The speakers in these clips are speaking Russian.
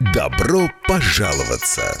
Добро пожаловаться!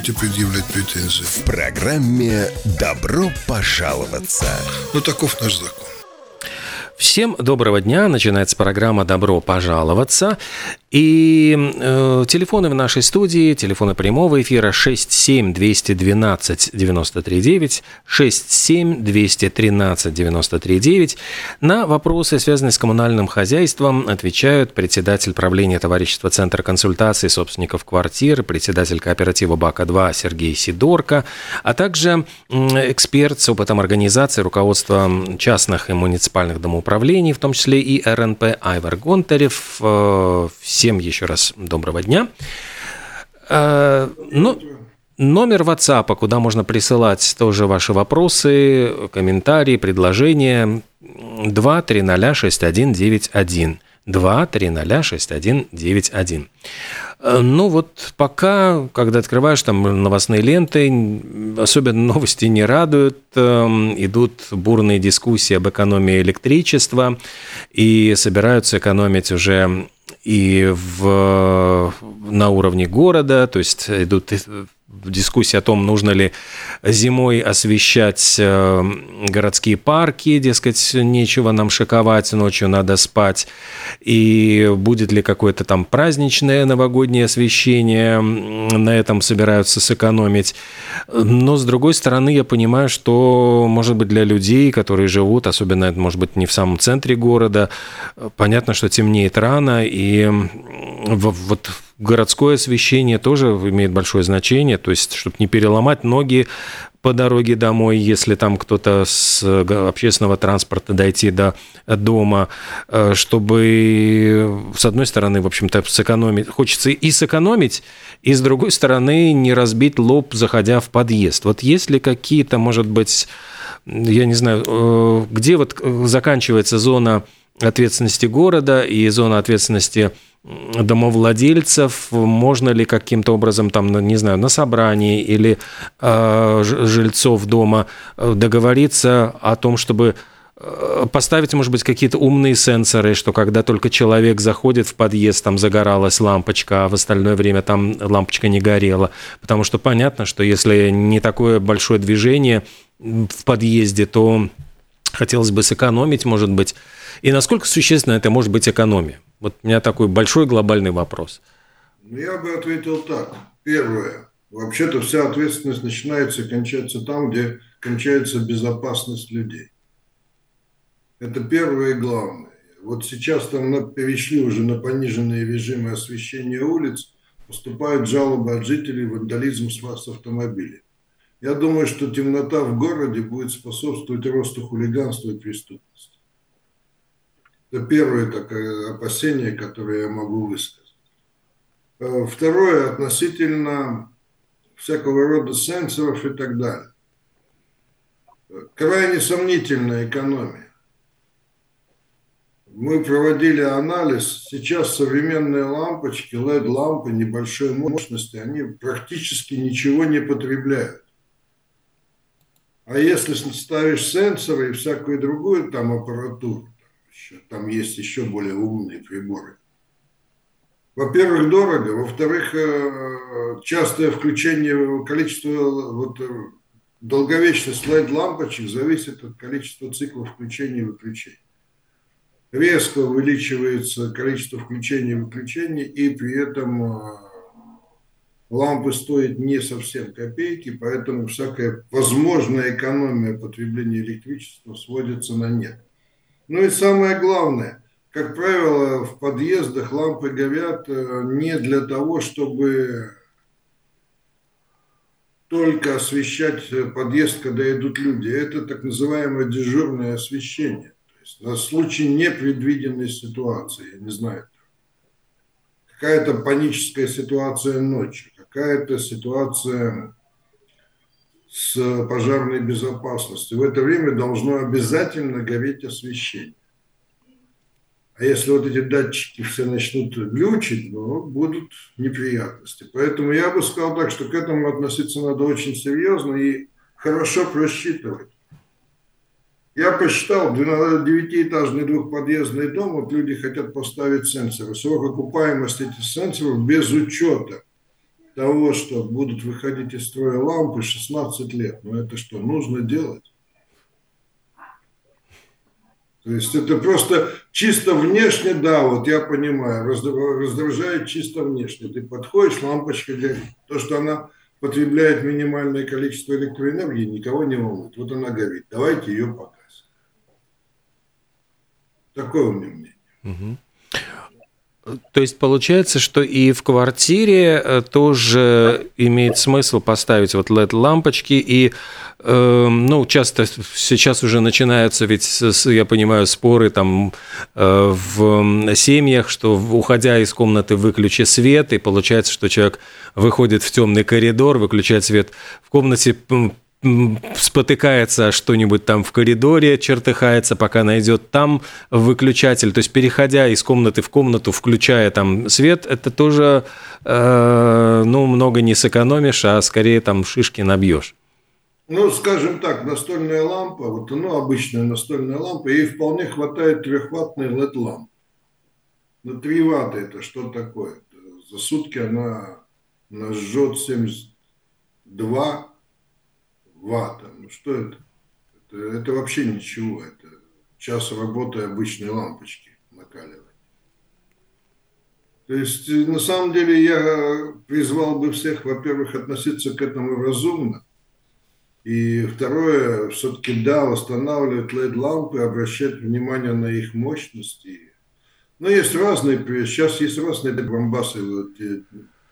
предъявлять претензии? В программе «Добро пожаловаться». Ну, таков наш закон. Всем доброго дня. Начинается программа «Добро пожаловаться». И э, телефоны в нашей студии, телефоны прямого эфира 67-212-93-9, 67-213-93-9. На вопросы, связанные с коммунальным хозяйством, отвечают председатель правления товарищества Центра консультации собственников квартир, председатель кооператива БАКа-2 Сергей Сидорко, а также эксперт с опытом организации, руководства частных и муниципальных домоуправлений, в том числе и РНП Айвар Гонтарев. Э, Всем еще раз доброго дня. Э, Ну, номер WhatsApp, куда можно присылать тоже ваши вопросы, комментарии, предложения 2306191. 2306191. Э, Ну вот пока, когда открываешь там новостные ленты, особенно новости не радуют, эм, идут бурные дискуссии об экономии электричества, и собираются экономить уже и в, на уровне города, то есть идут дискуссии о том, нужно ли зимой освещать э, городские парки, дескать, нечего нам шиковать, ночью надо спать, и будет ли какое-то там праздничное новогоднее освещение, на этом собираются сэкономить. Но, с другой стороны, я понимаю, что, может быть, для людей, которые живут, особенно, это может быть, не в самом центре города, э, понятно, что темнеет рано, и вот городское освещение тоже имеет большое значение, то есть, чтобы не переломать ноги по дороге домой, если там кто-то с э, общественного транспорта дойти до дома, э, чтобы, с одной стороны, в общем-то, сэкономить, хочется и сэкономить, и, с другой стороны, не разбить лоб, заходя в подъезд. Вот есть ли какие-то, может быть, я не знаю, э, где вот э, заканчивается зона ответственности города и зона ответственности домовладельцев, можно ли каким-то образом там, не знаю, на собрании или э, жильцов дома э, договориться о том, чтобы э, поставить, может быть, какие-то умные сенсоры, что когда только человек заходит в подъезд, там загоралась лампочка, а в остальное время там лампочка не горела. Потому что понятно, что если не такое большое движение в подъезде, то хотелось бы сэкономить, может быть. И насколько существенно это может быть экономия? Вот у меня такой большой глобальный вопрос. Ну, Я бы ответил так. Первое. Вообще-то вся ответственность начинается и кончается там, где кончается безопасность людей. Это первое и главное. Вот сейчас там перешли уже на пониженные режимы освещения улиц, поступают жалобы от жителей вандализм с с автомобилей. Я думаю, что темнота в городе будет способствовать росту хулиганства и преступности. Это первое такое опасение, которое я могу высказать. Э, Второе, относительно всякого рода сенсоров и так далее. Крайне сомнительная экономия. Мы проводили анализ. Сейчас современные лампочки, LED-лампы небольшой мощности, они практически ничего не потребляют. А если ставишь сенсоры и всякую другую там аппаратуру, там, еще, там есть еще более умные приборы, во-первых, дорого, во-вторых, э, частое включение количества, вот, э, долговечность LED-лампочек зависит от количества циклов включения и выключения. резко увеличивается количество включений и выключений, и при этом э, лампы стоят не совсем копейки, поэтому всякая возможная экономия потребления электричества сводится на нет. Ну и самое главное, как правило, в подъездах лампы горят э, не для того, чтобы только освещать подъезд, когда идут люди. Это так называемое дежурное освещение. То есть на случай непредвиденной ситуации, я не знаю, какая-то паническая ситуация ночью, какая-то ситуация с пожарной безопасностью. В это время должно обязательно гореть освещение. А если вот эти датчики все начнут глючить, ну, будут неприятности. Поэтому я бы сказал так, что к этому относиться надо очень серьезно и хорошо просчитывать. Я посчитал, девятиэтажный двухподъездный дом, вот люди хотят поставить сенсоры. Срок окупаемости этих сенсоров без учета того, что будут выходить из строя лампы 16 лет. Но это что, нужно делать? То есть это просто чисто внешне, да, вот я понимаю, раздражает чисто внешне. Ты подходишь, лампочка горит. То, что она потребляет минимальное количество электроэнергии, никого не волнует. Вот она горит. Давайте ее погасим. Такое у меня мнение. Угу. То есть получается, что и в квартире э, тоже имеет смысл поставить вот LED-лампочки, и, э, ну, часто сейчас уже начинаются ведь, я понимаю, споры там э, в семьях, что уходя из комнаты выключи свет, и получается, что человек выходит в темный коридор, выключает свет в комнате, спотыкается что-нибудь там в коридоре, чертыхается, пока найдет там выключатель. То есть, переходя из комнаты в комнату, включая там свет, это тоже, э, ну, много не сэкономишь, а скорее там шишки набьешь. Ну, скажем так, настольная лампа, вот, ну, обычная настольная лампа, ей вполне хватает трехваттной LED-лампы. На 3 ватта это что такое? За сутки она нажжет 72 ватта. Ну что это? это? Это вообще ничего. Это час работы обычной лампочки накаливать. То есть, э, на самом деле, я призвал бы всех, во-первых, относиться к этому разумно. И второе, все-таки, да, устанавливать LED-лампы, обращать внимание на их мощности. Но есть разные, сейчас есть разные бомбасы, вот, э,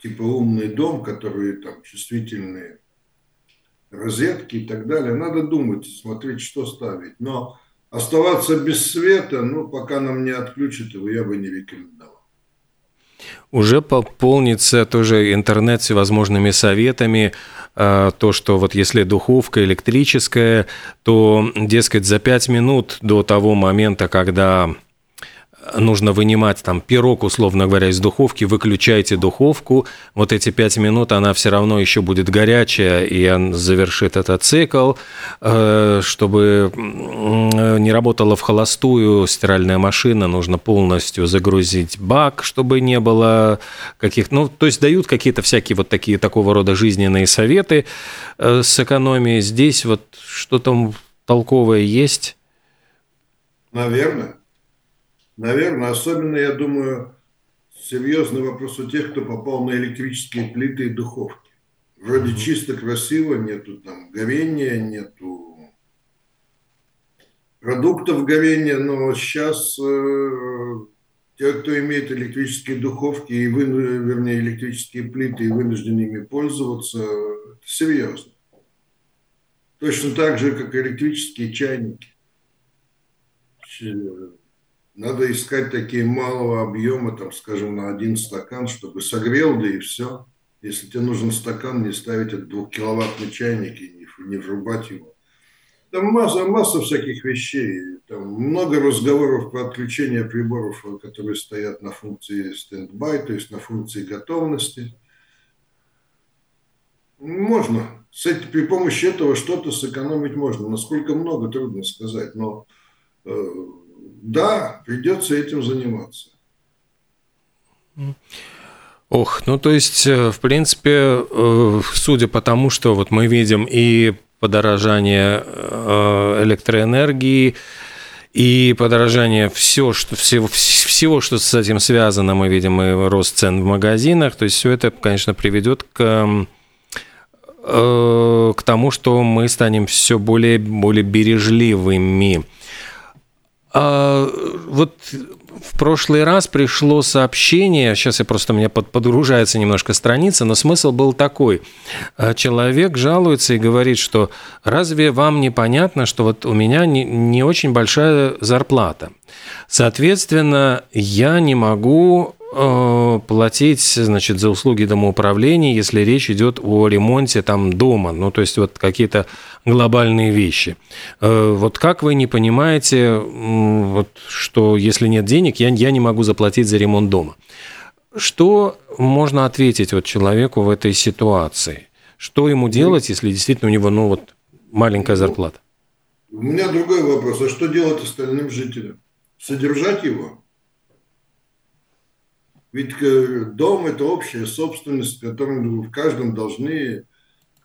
типа умный дом, которые там чувствительные розетки и так далее. Надо думать, смотреть, что ставить. Но оставаться без света, ну, пока нам не отключат его, я бы не рекомендовал. Уже пополнится тоже интернет всевозможными советами, а, то, что вот если духовка электрическая, то, дескать, за пять минут до того момента, когда нужно вынимать там пирог, условно говоря, из духовки, выключайте духовку, вот эти пять минут она все равно еще будет горячая, и он завершит этот цикл, э, чтобы не работала в холостую стиральная машина, нужно полностью загрузить бак, чтобы не было каких ну, то есть дают какие-то всякие вот такие такого рода жизненные советы э, с экономией. Здесь вот что-то толковое есть? Наверное. Наверное, особенно, я думаю, серьезный вопрос у тех, кто попал на электрические плиты и духовки. Вроде чисто красиво, нету там горения, нету продуктов горения, но сейчас э, те, кто имеет электрические духовки и вы, вернее электрические плиты и вынуждены ими пользоваться, это серьезно. Точно так же, как электрические чайники надо искать такие малого объема, там, скажем, на один стакан, чтобы согрел, да и все. Если тебе нужен стакан, не ставить этот двухкиловаттный чайник и не, не врубать его. Там масса, масса всяких вещей. Там много разговоров про отключение приборов, которые стоят на функции стендбай, то есть на функции готовности. Можно. С этим, при помощи этого что-то сэкономить можно. Насколько много, трудно сказать. Но э, да, придется этим заниматься. Ох, ну то есть, э, в принципе, э, судя по тому, что вот мы видим и подорожание э, электроэнергии, и подорожание все, что, всего, всего, что с этим связано, мы видим и рост цен в магазинах, то есть все это, конечно, приведет к к тому, что мы станем все более, более бережливыми. А, вот в прошлый раз пришло сообщение, сейчас я просто у меня под, подгружается немножко страница, но смысл был такой. А, человек жалуется и говорит, что разве вам не понятно, что вот у меня не, не очень большая зарплата. Соответственно, я не могу платить, значит, за услуги домоуправления, если речь идет о ремонте там дома, ну, то есть вот какие-то глобальные вещи. Э, вот как вы не понимаете, вот, что если нет денег, я, я не могу заплатить за ремонт дома? Что можно ответить вот человеку в этой ситуации? Что ему делать, если действительно у него, ну, вот маленькая зарплата? У меня другой вопрос. А что делать остальным жителям? Содержать его? Ведь э, дом – это общая собственность, в котором в каждом должны, э,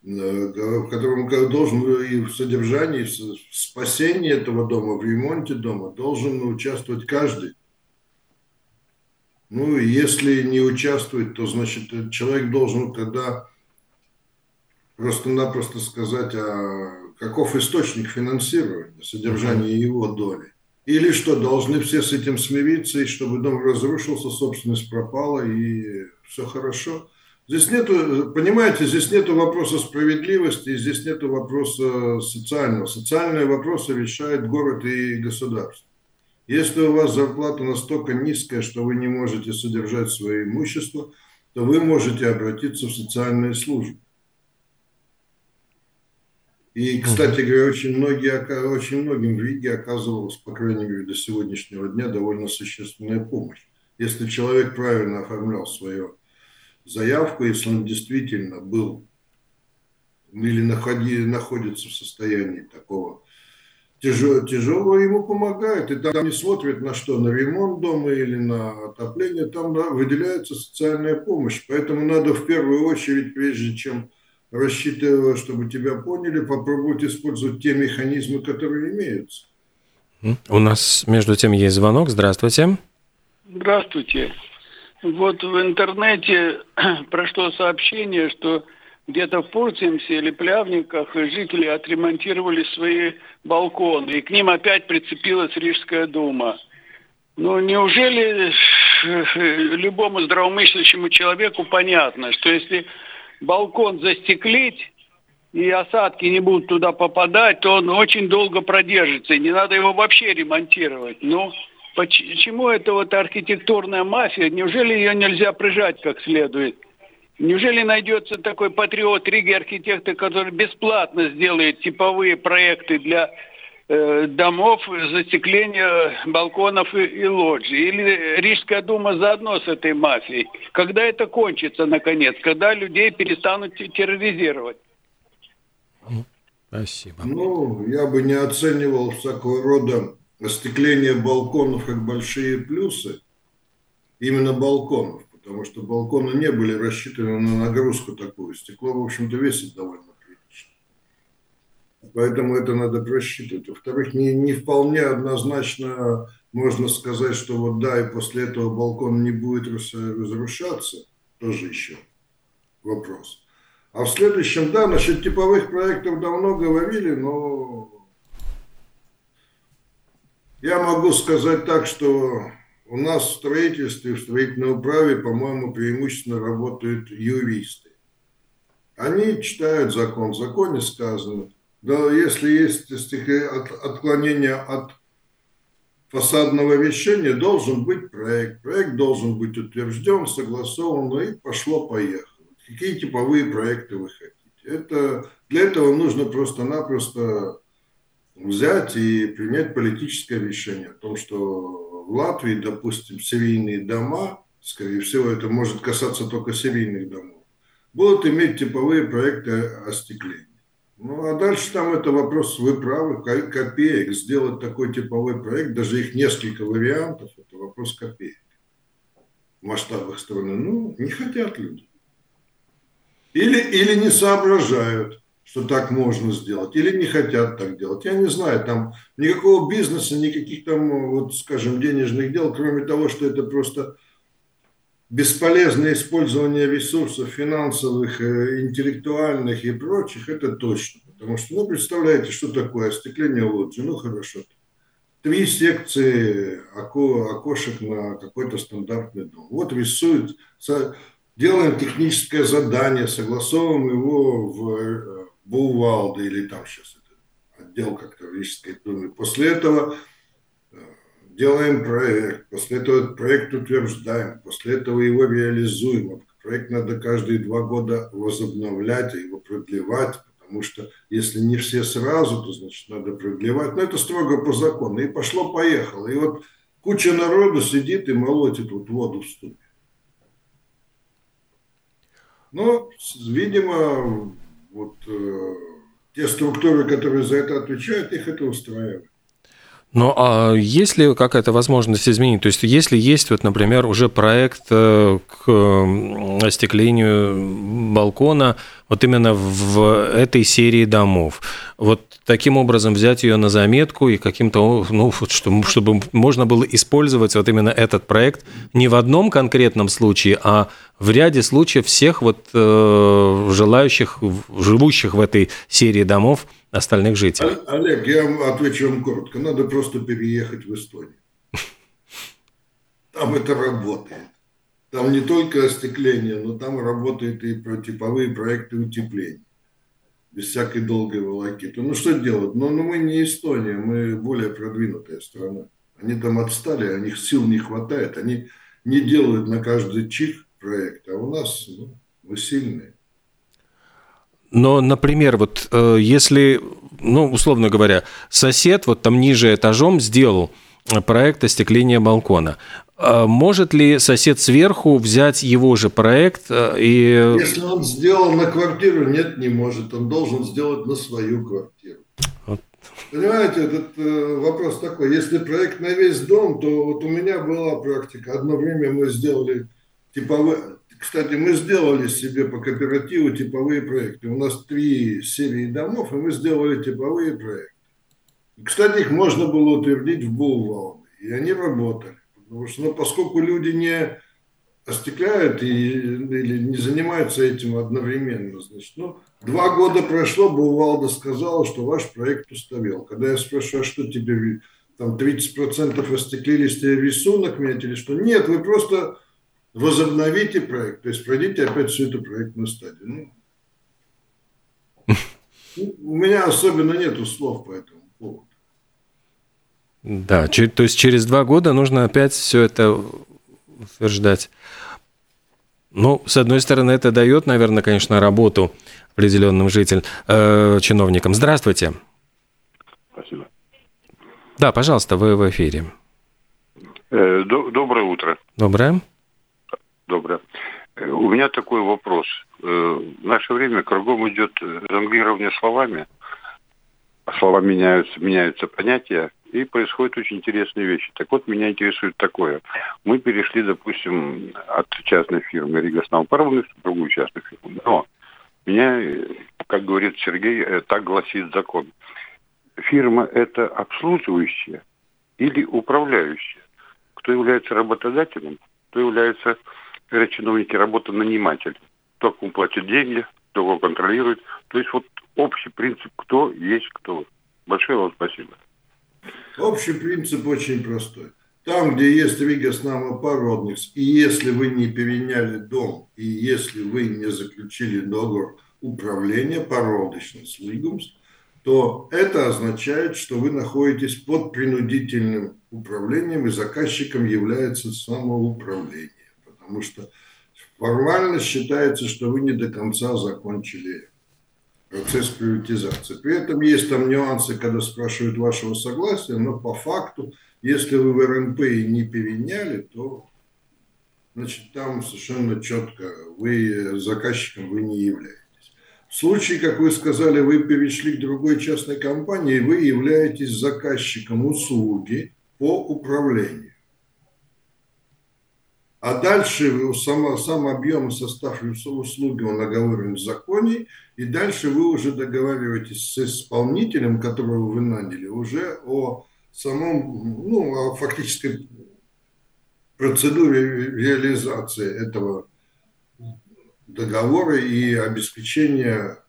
в котором должен и в содержании, в спасении этого дома, в ремонте дома должен участвовать каждый. Ну, и если не участвует, то, значит, человек должен тогда просто-напросто сказать, а каков источник финансирования, содержания его доли. Или что, должны все с этим смириться, и чтобы дом разрушился, собственность пропала, и все хорошо. Здесь нету, понимаете, здесь нету вопроса справедливости, здесь нету вопроса социального. Социальные вопросы решает город и государство. Если у вас зарплата настолько низкая, что вы не можете содержать свое имущество, то вы можете обратиться в социальные службы. И, кстати говоря, очень, многие, очень многим в Риге оказывалась, по крайней мере, до сегодняшнего дня довольно существенная помощь. Если человек правильно оформлял свою заявку, если он действительно был или находи, находится в состоянии такого тяжелого, тяжелого, ему помогают. И там не смотрят на что, на ремонт дома или на отопление, там да, выделяется социальная помощь. Поэтому надо в первую очередь, прежде чем рассчитывая, чтобы тебя поняли, попробовать использовать те механизмы, которые имеются. У нас между тем есть звонок. Здравствуйте. Здравствуйте. Вот в интернете прошло сообщение, что где-то в Пурцемсе или Плявниках жители отремонтировали свои балконы, и к ним опять прицепилась Рижская дума. Ну, неужели любому здравомыслящему человеку понятно, что если балкон застеклить, и осадки не будут туда попадать, то он очень долго продержится, и не надо его вообще ремонтировать. Ну, почему это вот архитектурная мафия? Неужели ее нельзя прижать как следует? Неужели найдется такой патриот Риги архитектор, который бесплатно сделает типовые проекты для домов, застекления балконов и, и лоджий. Или Рижская дума заодно с этой мафией. Когда это кончится, наконец? Когда людей перестанут терроризировать? Спасибо. Ну, я бы не оценивал всякого рода остекление балконов как большие плюсы. Именно балконов. Потому что балконы не были рассчитаны на нагрузку такую. Стекло, в общем-то, весит довольно Поэтому это надо просчитывать. Во-вторых, не, не вполне однозначно можно сказать, что вот да, и после этого балкон не будет разрушаться. Тоже еще вопрос. А в следующем, да, насчет типовых проектов давно говорили, но я могу сказать так, что у нас в строительстве, в строительной управе, по-моему, преимущественно работают юристы. Они читают закон, в законе сказано, да, если есть отклонение от фасадного решения, должен быть проект. Проект должен быть утвержден, согласован, ну и пошло-поехало. Какие типовые проекты вы хотите? Это, для этого нужно просто-напросто взять и принять политическое решение о том, что в Латвии, допустим, серийные дома, скорее всего, это может касаться только серийных домов, будут иметь типовые проекты остекления. Ну, а дальше там это вопрос, вы правы, копеек. Сделать такой типовой проект, даже их несколько вариантов, это вопрос копеек. В масштабах страны. Ну, не хотят люди. Или, или не соображают. что так можно сделать, или не хотят так делать. Я не знаю, там никакого бизнеса, никаких там, вот, скажем, денежных дел, кроме того, что это просто бесполезное использование ресурсов финансовых, э, интеллектуальных и прочих, это точно. Потому что, ну, представляете, что такое остекление лоджии? Ну, хорошо. Три секции око, окошек на какой-то стандартный дом. Вот рисуют, делаем техническое задание, согласовываем его в э, Булвалде или там сейчас это отдел как-то в доме. После этого делаем проект, после этого проект утверждаем, после этого его реализуем. Проект надо каждые два года возобновлять, его продлевать, потому что если не все сразу, то значит надо продлевать. Но это строго по закону. И пошло-поехало. И вот куча народу сидит и молотит вот воду в ступе. Но, видимо, вот э, те структуры, которые за это отвечают, их это устраивает. Ну, а есть ли какая-то возможность изменить? То есть, если есть, вот, например, уже проект э, к остеклению балкона вот именно в этой серии домов, вот таким образом взять ее на заметку и каким-то, ну, чтобы, можно было использовать вот именно этот проект не в одном конкретном случае, а в ряде случаев всех вот э, желающих, живущих в этой серии домов остальных жителей. Олег, я отвечу вам коротко. Надо просто переехать в Эстонию. Там это работает. Там не только остекление, но там работают и типовые проекты утепления. Без всякой долгой волокиты. Ну что делать? Ну, ну мы не Эстония, мы более продвинутая страна. Они там отстали, у них сил не хватает. Они не делают на каждый чих проект, а у нас ну, мы сильные. Но, например, вот э, если, ну, условно говоря, сосед вот там ниже этажом сделал проект остекления балкона, а может ли сосед сверху взять его же проект э, и... Если он сделал на квартиру, нет, не может. Он должен сделать на свою квартиру. Вот. Понимаете, этот э, вопрос такой. Если проект на весь дом, то вот у меня была практика. Одно время мы сделали типовые... Кстати, мы сделали себе по кооперативу типовые проекты. У нас три серии домов, и мы сделали типовые проекты. Кстати, их можно было утвердить в Булвалде, и они работали. Потому что, ну, поскольку люди не остекляют и, или не занимаются этим одновременно, значит, ну, два года прошло, Булвалда сказала, что ваш проект устарел. Когда я спрашиваю, а что теперь, там 30% остеклились, тебе рисунок метили, что нет, вы просто возобновите проект, то есть пройдите опять всю эту проектную стадию. Ну, у меня особенно нету слов по этому поводу. Да, то есть через два года нужно опять все это утверждать. Ну, с одной стороны, это дает, наверное, конечно, работу определенным жителям, э, чиновникам. Здравствуйте. Спасибо. Да, пожалуйста, вы в эфире. Э, доброе утро. Доброе. Доброе. Э, у меня такой вопрос. Э, в наше время кругом идет жонглирование словами. Слова меняются, меняются понятия и происходят очень интересные вещи. Так вот, меня интересует такое. Мы перешли, допустим, от частной фирмы Рига Снауparвны в другую частную фирму. Но меня, как говорит Сергей, э, так гласит закон. Фирма – это обслуживающая или управляющая? Кто является работодателем, кто является, говорят чиновники, работа-наниматель. Кто кому платит деньги, кто его контролирует. То есть вот общий принцип, кто есть кто. Большое вам спасибо. Общий принцип очень простой. Там, где есть Ригас Нама Породникс, и если вы не переняли дом, и если вы не заключили договор управления породочным Лигумс, то это означает, что вы находитесь под принудительным управлением, и заказчиком является самоуправление. Потому что формально считается, что вы не до конца закончили процесс приватизации. При этом есть там нюансы, когда спрашивают вашего согласия, но по факту, если вы в РНП и не переняли, то значит, там совершенно четко вы заказчиком вы не являетесь. В случае, как вы сказали, вы перешли к другой частной компании, вы являетесь заказчиком услуги по управлению. А дальше сам, сам объем и состав услуги, он оговорен в законе, и дальше вы уже договариваетесь с исполнителем, которого вы наняли, уже о самом, ну, о фактической процедуре реализации этого договора и обеспечения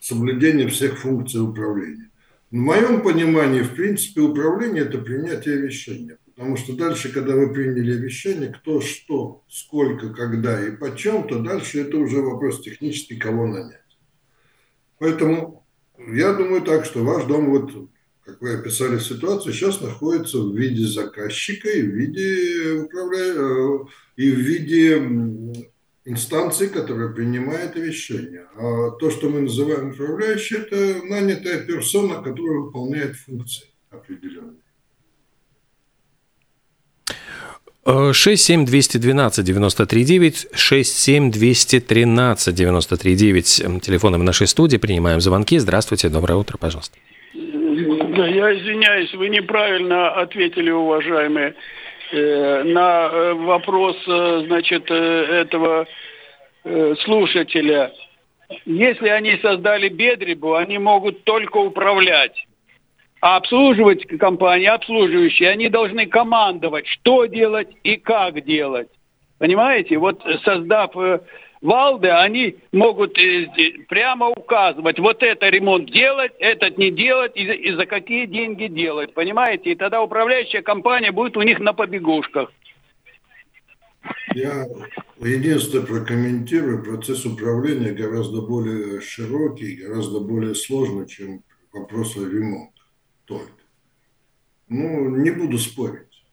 соблюдения всех функций управления. В моем понимании, в принципе, управление – это принятие решения. Потому что дальше, когда вы приняли решение, кто что, сколько, когда и почем, то дальше это уже вопрос технический, кого нанять. Поэтому я думаю так, что ваш дом, вот, как вы описали ситуацию, сейчас находится в виде заказчика и в виде. Э, и в виде инстанции, которая принимает решение. А то, что мы называем управляющей, это нанятая персона, которая выполняет функции определенные. 67212-93-9, 67213-93-9. Телефоны в нашей студии. Принимаем звонки. Здравствуйте, доброе утро, пожалуйста. Да, я извиняюсь, вы неправильно ответили, уважаемые, э, на э, вопрос, э, значит, этого слушателя. Если они создали бедребу, они могут только управлять. А обслуживать компании, обслуживающие, они должны командовать, что делать и как делать. Понимаете? Вот создав э, Валды, они могут э, прямо указывать, вот это ремонт делать, этот не делать, и, и за какие деньги делать. Понимаете? И тогда управляющая компания будет у них на побегушках. Я единственное прокомментирую, процесс управления гораздо более широкий, гораздо более сложный, чем вопрос о ремонте только. Ну, не буду спорить.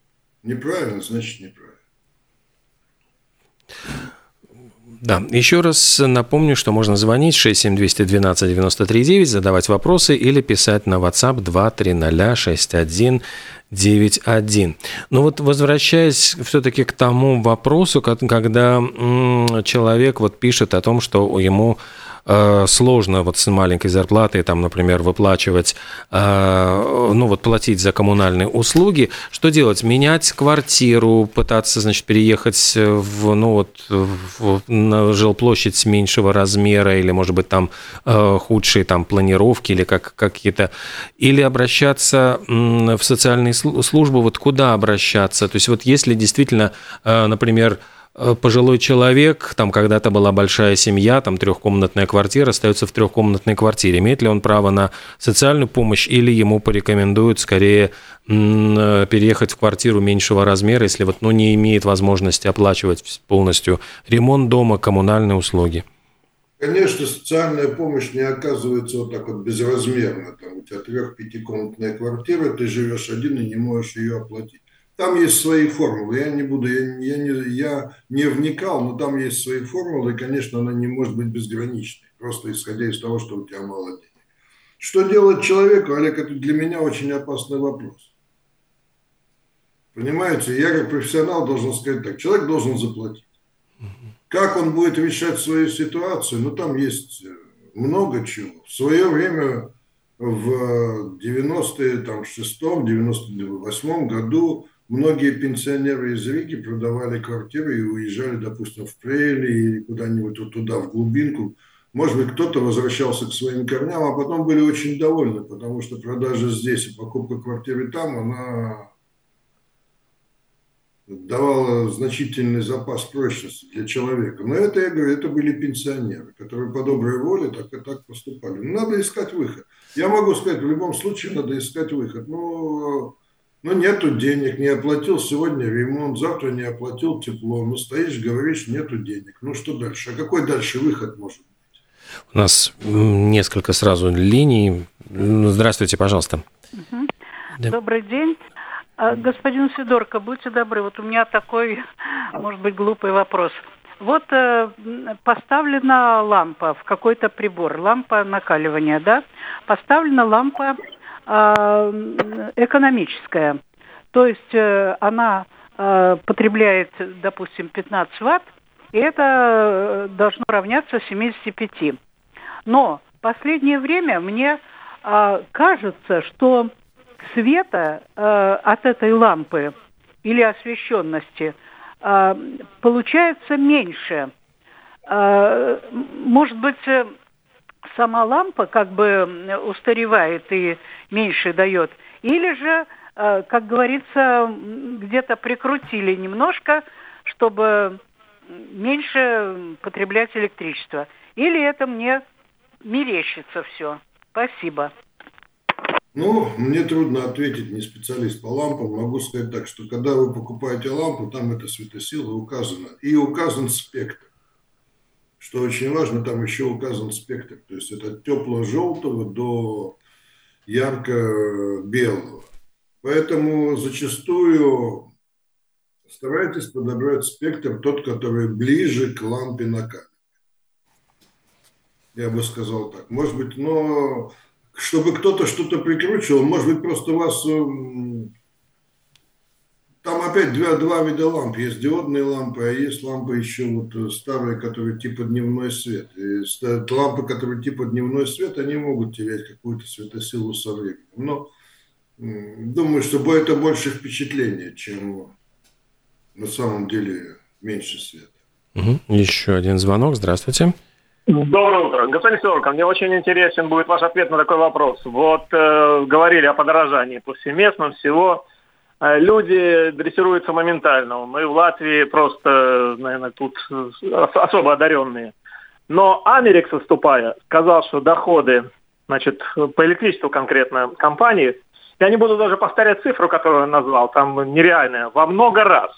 Неправильно, значит неправильно. Да, еще раз напомню, что можно звонить 67212-93-9, задавать вопросы или писать на WhatsApp 2306191. Но вот возвращаясь все-таки к тому вопросу, когда человек вот пишет о том, что ему сложно вот с маленькой зарплатой, там, например, выплачивать, э, ну вот платить за коммунальные услуги. Что делать? Менять квартиру, пытаться, значит, переехать в, ну вот, в, на жилплощадь меньшего размера или, может быть, там э, худшие там планировки или как, какие-то, или обращаться в социальные службы, вот куда обращаться? То есть вот если действительно, например, Э, пожилой человек, там когда-то была большая семья, там трехкомнатная квартира, остается в трехкомнатной квартире. Имеет ли он право на социальную помощь или ему порекомендуют скорее э, переехать в квартиру меньшего размера, если вот ну, не имеет возможности оплачивать полностью ремонт дома, коммунальные услуги? Конечно, социальная помощь не оказывается вот так вот безразмерно. Там у тебя трех-пятикомнатная квартира, ты живешь один и не можешь ее оплатить. Там есть свои формулы. Я не буду, я, я, не, я не вникал, но там есть свои формулы, и, конечно, она не может быть безграничной, просто исходя из того, что у тебя мало денег. Что делать человеку, Олег, это для меня очень опасный вопрос. Понимаете, я как профессионал должен сказать так, человек должен заплатить. Как он будет решать свою ситуацию, ну там есть много чего. В свое время в 90-е, там, в 6-м, 98-м году Многие пенсионеры из Риги продавали квартиры и уезжали, допустим, в Прели или куда-нибудь вот туда, в глубинку. Может быть, кто-то возвращался к своим корням, а потом были очень довольны, потому что продажа здесь и покупка квартиры там, она давала значительный запас прочности для человека. Но это, я говорю, это были пенсионеры, которые по доброй воле так и так поступали. Надо искать выход. Я могу сказать, в любом случае надо искать выход. Но ну, нету денег, не оплатил сегодня ремонт, завтра не оплатил тепло. Ну, стоишь, говоришь, нету денег. Ну, что дальше? А какой дальше выход может быть? У нас несколько сразу линий. Здравствуйте, пожалуйста. Угу. Да. Добрый день. А, господин Сидорко, будьте добры, вот у меня такой, может быть, глупый вопрос. Вот э, поставлена лампа в какой-то прибор, лампа накаливания, да? Поставлена лампа экономическая. То есть э, она а, потребляет, допустим, 15 ватт, и это э, должно равняться 75. Но в последнее время мне кажется, что света от этой лампы или освещенности э, получается меньше. Э, может быть, э, сама лампа как бы устаревает и меньше дает, или же, э, как говорится, где-то прикрутили немножко, чтобы меньше потреблять электричество. Или это мне мерещится все. Спасибо. Ну, мне трудно ответить, не специалист по лампам. Могу сказать так, что когда вы покупаете лампу, там эта светосила указана. И указан спектр. Что очень важно, там еще указан спектр. То есть это от тепло-желтого до ярко-белого. Поэтому зачастую старайтесь подобрать спектр тот, который ближе к лампе на камере. Я бы сказал так. Может быть, но чтобы кто-то что-то прикручивал, может быть, просто вас эм, там опять два, два вида ламп. Есть диодные лампы, а есть лампы еще вот э, старые, которые типа дневной свет. И лампы, которые типа дневной свет, они могут терять какую-то светосилу со временем. Но думаю, что это больше впечатление, чем на самом деле меньше света. Угу. Еще один звонок. Здравствуйте. Доброе утро. Господин Сидорко, мне очень интересен будет ваш ответ на такой вопрос. Вот э, говорили о подорожании повсеместном всего. Э, люди дрессируются моментально. Мы в Латвии просто, наверное, тут особо одаренные. Но Америк, выступая, сказал, что доходы значит, по электричеству конкретно компании, я не буду даже повторять цифру, которую он назвал, там нереальная, во много раз.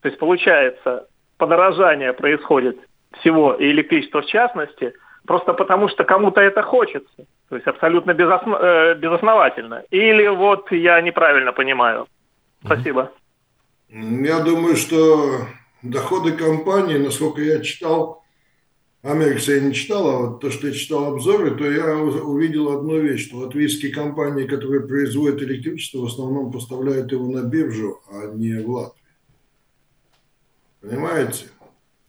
То есть получается, подорожание происходит всего, и электричества в частности, просто потому что кому-то это хочется. То есть абсолютно безосно, э, безосновательно. Или вот я неправильно понимаю. Спасибо. Я думаю, что доходы компании, насколько я читал, Америкса я не читал, а вот то, что я читал обзоры, то я увидел одну вещь, что латвийские компании, которые производят электричество, в основном поставляют его на биржу, а не в Латвию. Понимаете?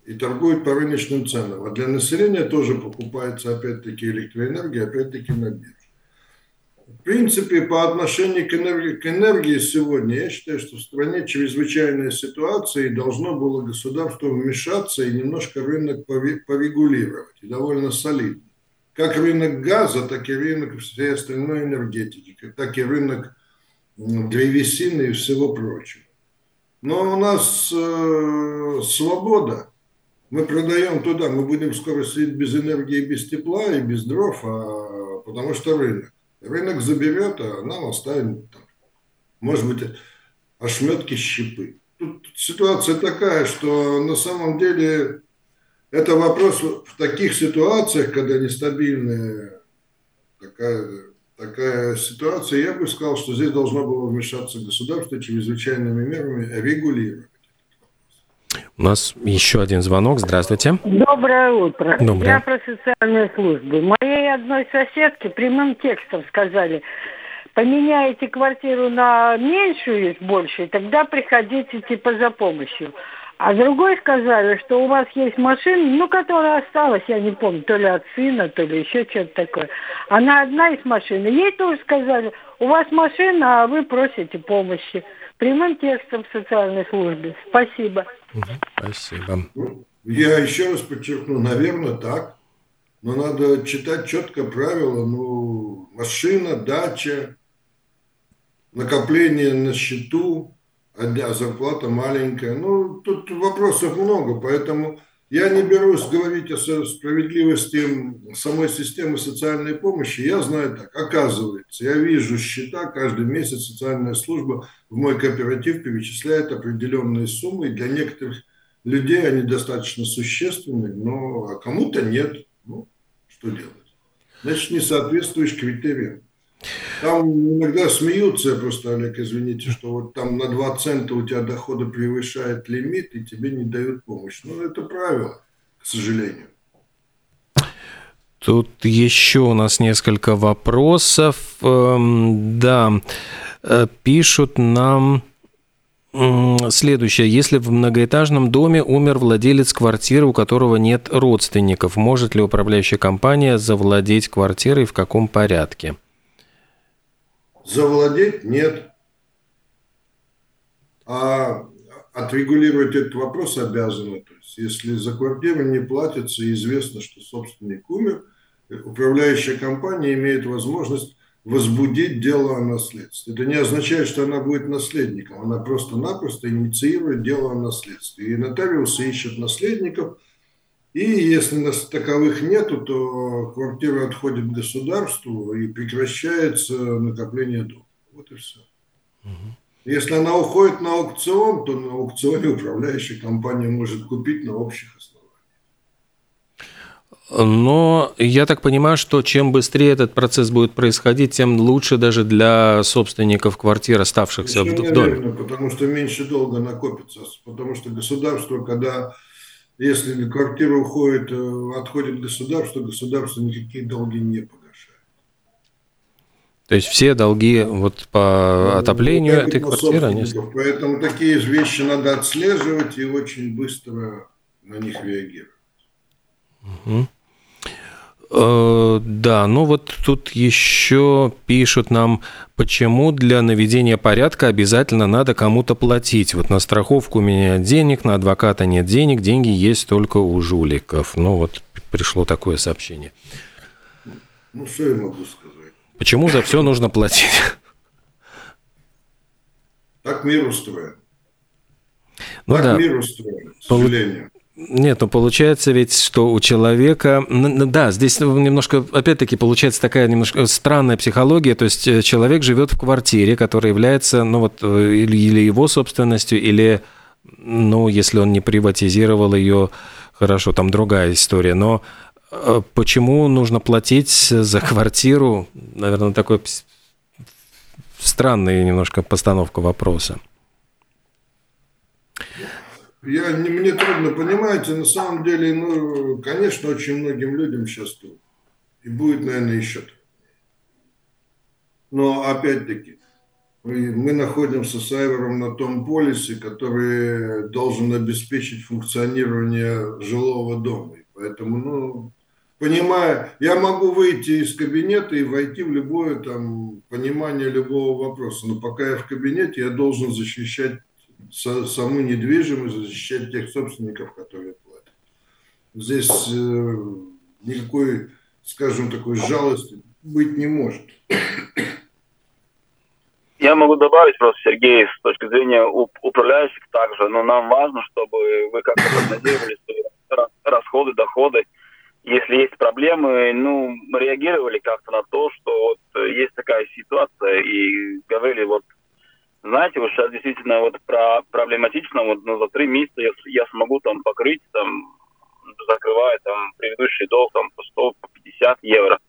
и торгуют по рыночным ценам. А для населения тоже покупается опять-таки электроэнергия, опять-таки на бирже. Принципе, по отношению к энергии, к энергии сегодня, я считаю, что в стране чрезвычайная ситуация, и должно было государство вмешаться и немножко рынок порегулировать, и довольно солидно. Как рынок газа, так и рынок всей остальной энергетики, так и рынок древесины и всего прочего. Но у нас э, свобода, мы продаем туда, мы будем скоро сидеть без энергии, без тепла и без дров, а, потому что рынок. Рынок заберет, а нам оставим, там, может быть, ошметки щепы. Тут ситуация такая, что на самом деле это вопрос в таких ситуациях, когда нестабильная такая, такая ситуация, я бы сказал, что здесь должно было вмешаться государство чрезвычайными мерами регулировать. У нас еще один звонок. Здравствуйте. Доброе утро. Доброе. Я про социальные службы. Моей одной соседке прямым текстом сказали, поменяете квартиру на меньшую или большую, тогда приходите типа за помощью. А другой сказали, что у вас есть машина, ну, которая осталась, я не помню, то ли от сына, то ли еще что-то такое. Она одна из машин. Ей тоже сказали, у вас машина, а вы просите помощи. Прямым текстом в социальной службе. Спасибо. Спасибо. Я еще раз подчеркну, наверное, так. Но надо читать четко правила. Ну, машина, дача, накопление на счету, а зарплата маленькая. Ну, тут вопросов много, поэтому я не берусь говорить о справедливости самой системы социальной помощи. Я знаю так, оказывается, я вижу счета, каждый месяц социальная служба в мой кооператив перечисляет определенные суммы. И для некоторых людей они достаточно существенны, но кому-то нет. Ну, что делать? Значит, не соответствуешь критериям. Там иногда смеются, просто, Олег, извините, что вот там на 2 цента у тебя дохода превышает лимит, и тебе не дают помощь. Ну, это правило, к сожалению. Тут еще у нас несколько вопросов. Эм, да, э, пишут нам следующее. Если в многоэтажном доме умер владелец квартиры, у которого нет родственников, может ли управляющая компания завладеть квартирой в каком порядке? Завладеть нет. А отрегулировать этот вопрос обязаны. То есть, если за квартиру не платится и известно, что собственник умер, управляющая компания имеет возможность возбудить дело о наследстве. Это не означает, что она будет наследником, она просто-напросто инициирует дело о наследстве. И нотариусы ищут наследников, и если нас таковых нету, то квартира отходит государству и прекращается накопление долга. Вот и все. Если она уходит на аукцион, то на аукционе управляющая компания может купить на общих основаниях. Но я так понимаю, что чем быстрее этот процесс будет происходить, тем лучше даже для собственников квартир, оставшихся в, в доме. Верно, потому что меньше долго накопится. Потому что государство, когда если квартира уходит, э, отходит государство, государство никакие долги не погашает. То есть все долги вот по ну, отоплению ну, этой квартиры? Они... Поэтому такие вещи надо отслеживать и очень быстро на них реагировать. Угу. Да, ну вот тут еще пишут нам, почему для наведения порядка обязательно надо кому-то платить. Вот на страховку у меня денег, на адвоката нет денег, деньги есть только у жуликов. Ну вот пришло такое сообщение. Ну что я могу сказать? Почему за все нужно платить? Так мир устроен. Ну так да. мир устроен, к сожалению. Нет, ну получается ведь, что у человека... Да, здесь немножко, опять-таки, получается такая немножко странная психология. То есть э, человек живет в квартире, которая является, ну вот, э, или, его собственностью, или, ну, если он не приватизировал ее, хорошо, там другая история. Но э, почему нужно платить за квартиру? Наверное, такой странная немножко постановка вопроса я, не, мне трудно, понимаете, на самом деле, ну, конечно, очень многим людям сейчас трудно. И будет, наверное, еще трудно. Но, опять-таки, мы находимся с Айвером на том полисе, который должен обеспечить функционирование жилого дома. И поэтому, ну, понимая, я могу выйти из кабинета и войти в любое там понимание любого вопроса, но пока я в кабинете, я должен защищать саму недвижимость, защищать тех собственников, которые платят. Здесь э, никакой, скажем, такой жалости быть не может. Я могу добавить просто, Сергей, с точки зрения управляющих также, но нам важно, чтобы вы как-то прогнозировали расходы, доходы. Если есть проблемы, ну, реагировали как-то на то, что вот есть такая ситуация, и говорили, вот знаете, вот сейчас действительно вот про проблематично, вот ну, за три месяца я, я смогу там покрыть, там, закрывая там предыдущий долг там по 100, по 50 евро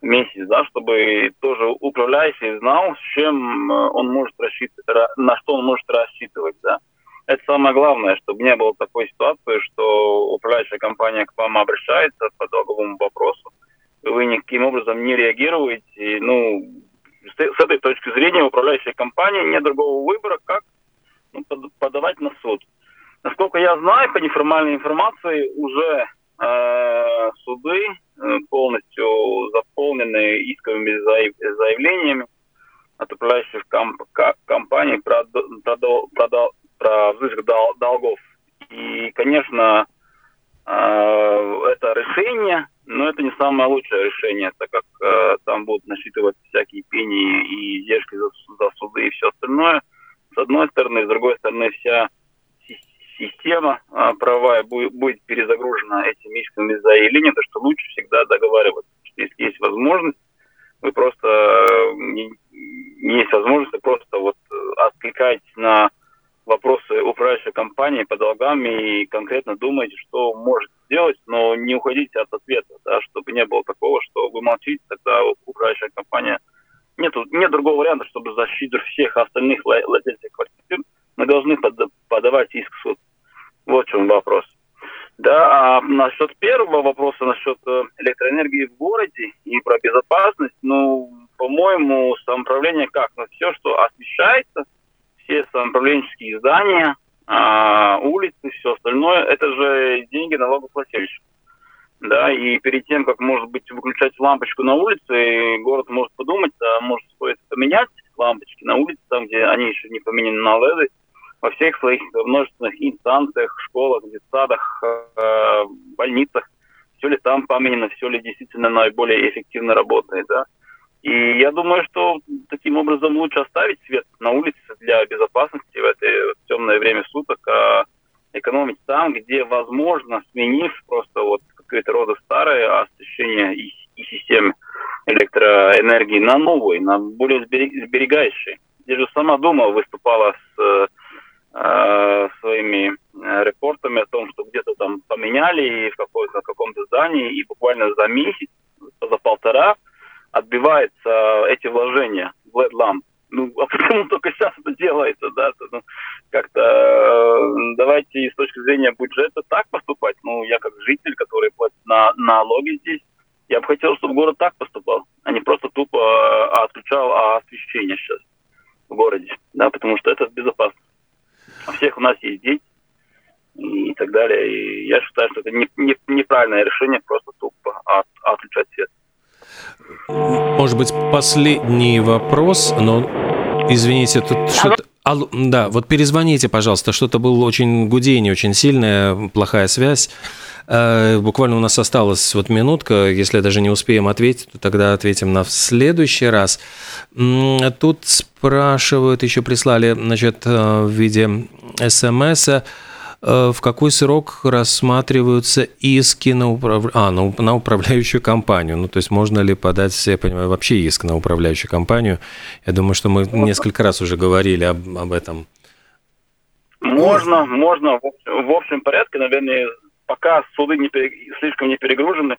в месяц, да, чтобы тоже управляющий знал, с чем э, он может рассчитывать, на что он может рассчитывать, да. Это самое главное, чтобы не было такой ситуации, что управляющая компания к вам обращается по долговому вопросу, вы никаким образом не реагируете, ну, с этой точки зрения управляющая компания нет другого выбора, как ну, подавать на суд. Насколько я знаю, по неформальной информации уже э, суды э, полностью заполнены исковыми заявлениями от управляющих комп компаний про, про, про, про взыск дол долгов. И, конечно, э, это решение но это не самое лучшее решение, так как э, там будут насчитывать всякие пени и издержки за, за суды и все остальное. С одной стороны, с другой стороны, вся система э, правовая будет, будет перезагружена этими исками заявления, то что лучше всегда договариваться. Если есть возможность, вы просто э, не, есть возможность, вы просто вот э, откликаетесь на вопросы управляющей компании по долгам и конкретно думаете, что можете сделать, но не уходите от ответа, да, чтобы не было такого, что вы молчите, тогда управляющая компания нет, нет другого варианта, чтобы защитить всех остальных владельцев квартир, мы должны под, подавать иск в суд. Вот в чем вопрос. Да, а насчет первого вопроса, насчет э, электроэнергии в городе и про безопасность, ну, по-моему, самоуправление как? Ну, все, что освещается, все самоуправленческие здания, а, улицы, все остальное, это же деньги налогоплательщиков. Да, и перед тем, как, может быть, выключать лампочку на улице, город может подумать, а может стоит поменять лампочки на улице, там, где они еще не поменены на LED, во всех своих множественных инстанциях, школах, детсадах, э, больницах, все ли там поменено, все ли действительно наиболее эффективно работает, да. И я думаю, что таким образом лучше оставить свет на улице для безопасности в это темное время суток, а экономить там, где возможно, сменив просто вот какое-то рода старое освещение и, и системы электроэнергии на новые, на более сберегающие. Я же сама дома выступала с э, своими репортами о том, что где-то там поменяли в какой-то каком-то здании, и буквально за месяц, за полтора отбиваются эти вложения в LED-ламп. Ну, а почему только сейчас это делается, да? Ну, как-то э, давайте с точки зрения бюджета так поступать. Ну, я как житель, который платит на налоги здесь, я бы хотел, чтобы город так поступал, а не просто тупо э, отключал освещение сейчас в городе, да, потому что это безопасно. У всех у нас есть дети и так далее. И я считаю, что это не, не, неправильное решение просто тупо от, отключать свет. Может быть, последний вопрос, но, извините, тут что-то... Алло, да, вот перезвоните, пожалуйста, что-то было очень гудение, очень сильная, плохая связь. Э, буквально у нас осталась вот минутка, если даже не успеем ответить, то тогда ответим на в следующий раз. Тут спрашивают, еще прислали, значит, э, в виде смс в какой срок рассматриваются иски на, управ... а, на, на управляющую компанию? Ну, то есть можно ли подать, я понимаю, вообще иск на управляющую компанию? Я думаю, что мы несколько раз уже говорили об, об этом. Можно, можно. В общем порядке, наверное, пока суды не пере... слишком не перегружены,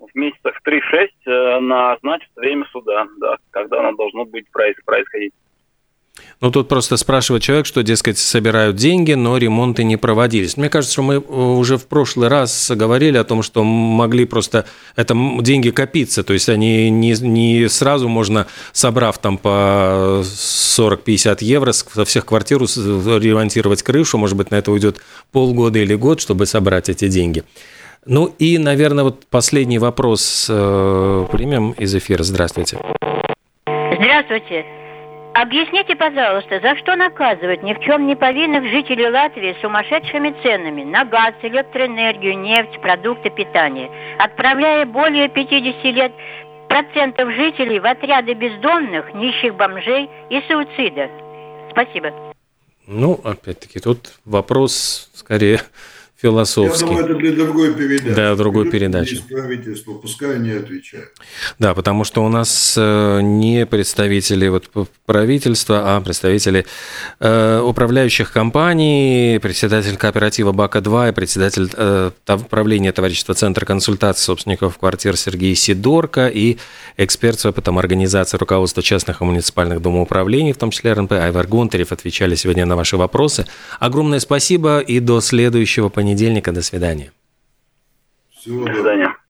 в месяцах 3-6 э, назначить время суда, да, когда оно должно быть происходить. Ну, тут просто спрашивает человек, что, дескать, собирают деньги, но ремонты не проводились. Мне кажется, что мы э, уже в прошлый раз говорили о том, что могли просто это деньги копиться, то есть они не, не сразу можно, собрав там по 40-50 евро со всех квартир ремонтировать крышу, может быть, на это уйдет полгода или год, чтобы собрать эти деньги. Ну и, наверное, вот последний вопрос э, примем из эфира. Здравствуйте. Здравствуйте. Объясните, пожалуйста, за что наказывают ни в чем не повинных жителей Латвии сумасшедшими ценами на газ, электроэнергию, нефть, продукты питания, отправляя более 50 лет процентов жителей в отряды бездомных, нищих бомжей и суицида? Спасибо. Ну, опять-таки, тут вопрос скорее философский. Я думаю, это для другой передачи. Да, другой передачи. правительство, пускай они отвечают. Да, потому что у нас э, не представители вот правительства, а представители э, управляющих компаний, председатель кооператива БАКа-2 и председатель э, правления товарищества Центра консультации собственников квартир Сергей Сидорко и эксперт с опытом организации руководства частных и муниципальных домоуправлений, в том числе РНП, Айвар Гонтарев, отвечали сегодня на ваши вопросы. Огромное спасибо и до следующего понедельника понедельника. До свидания. Всего До свидания.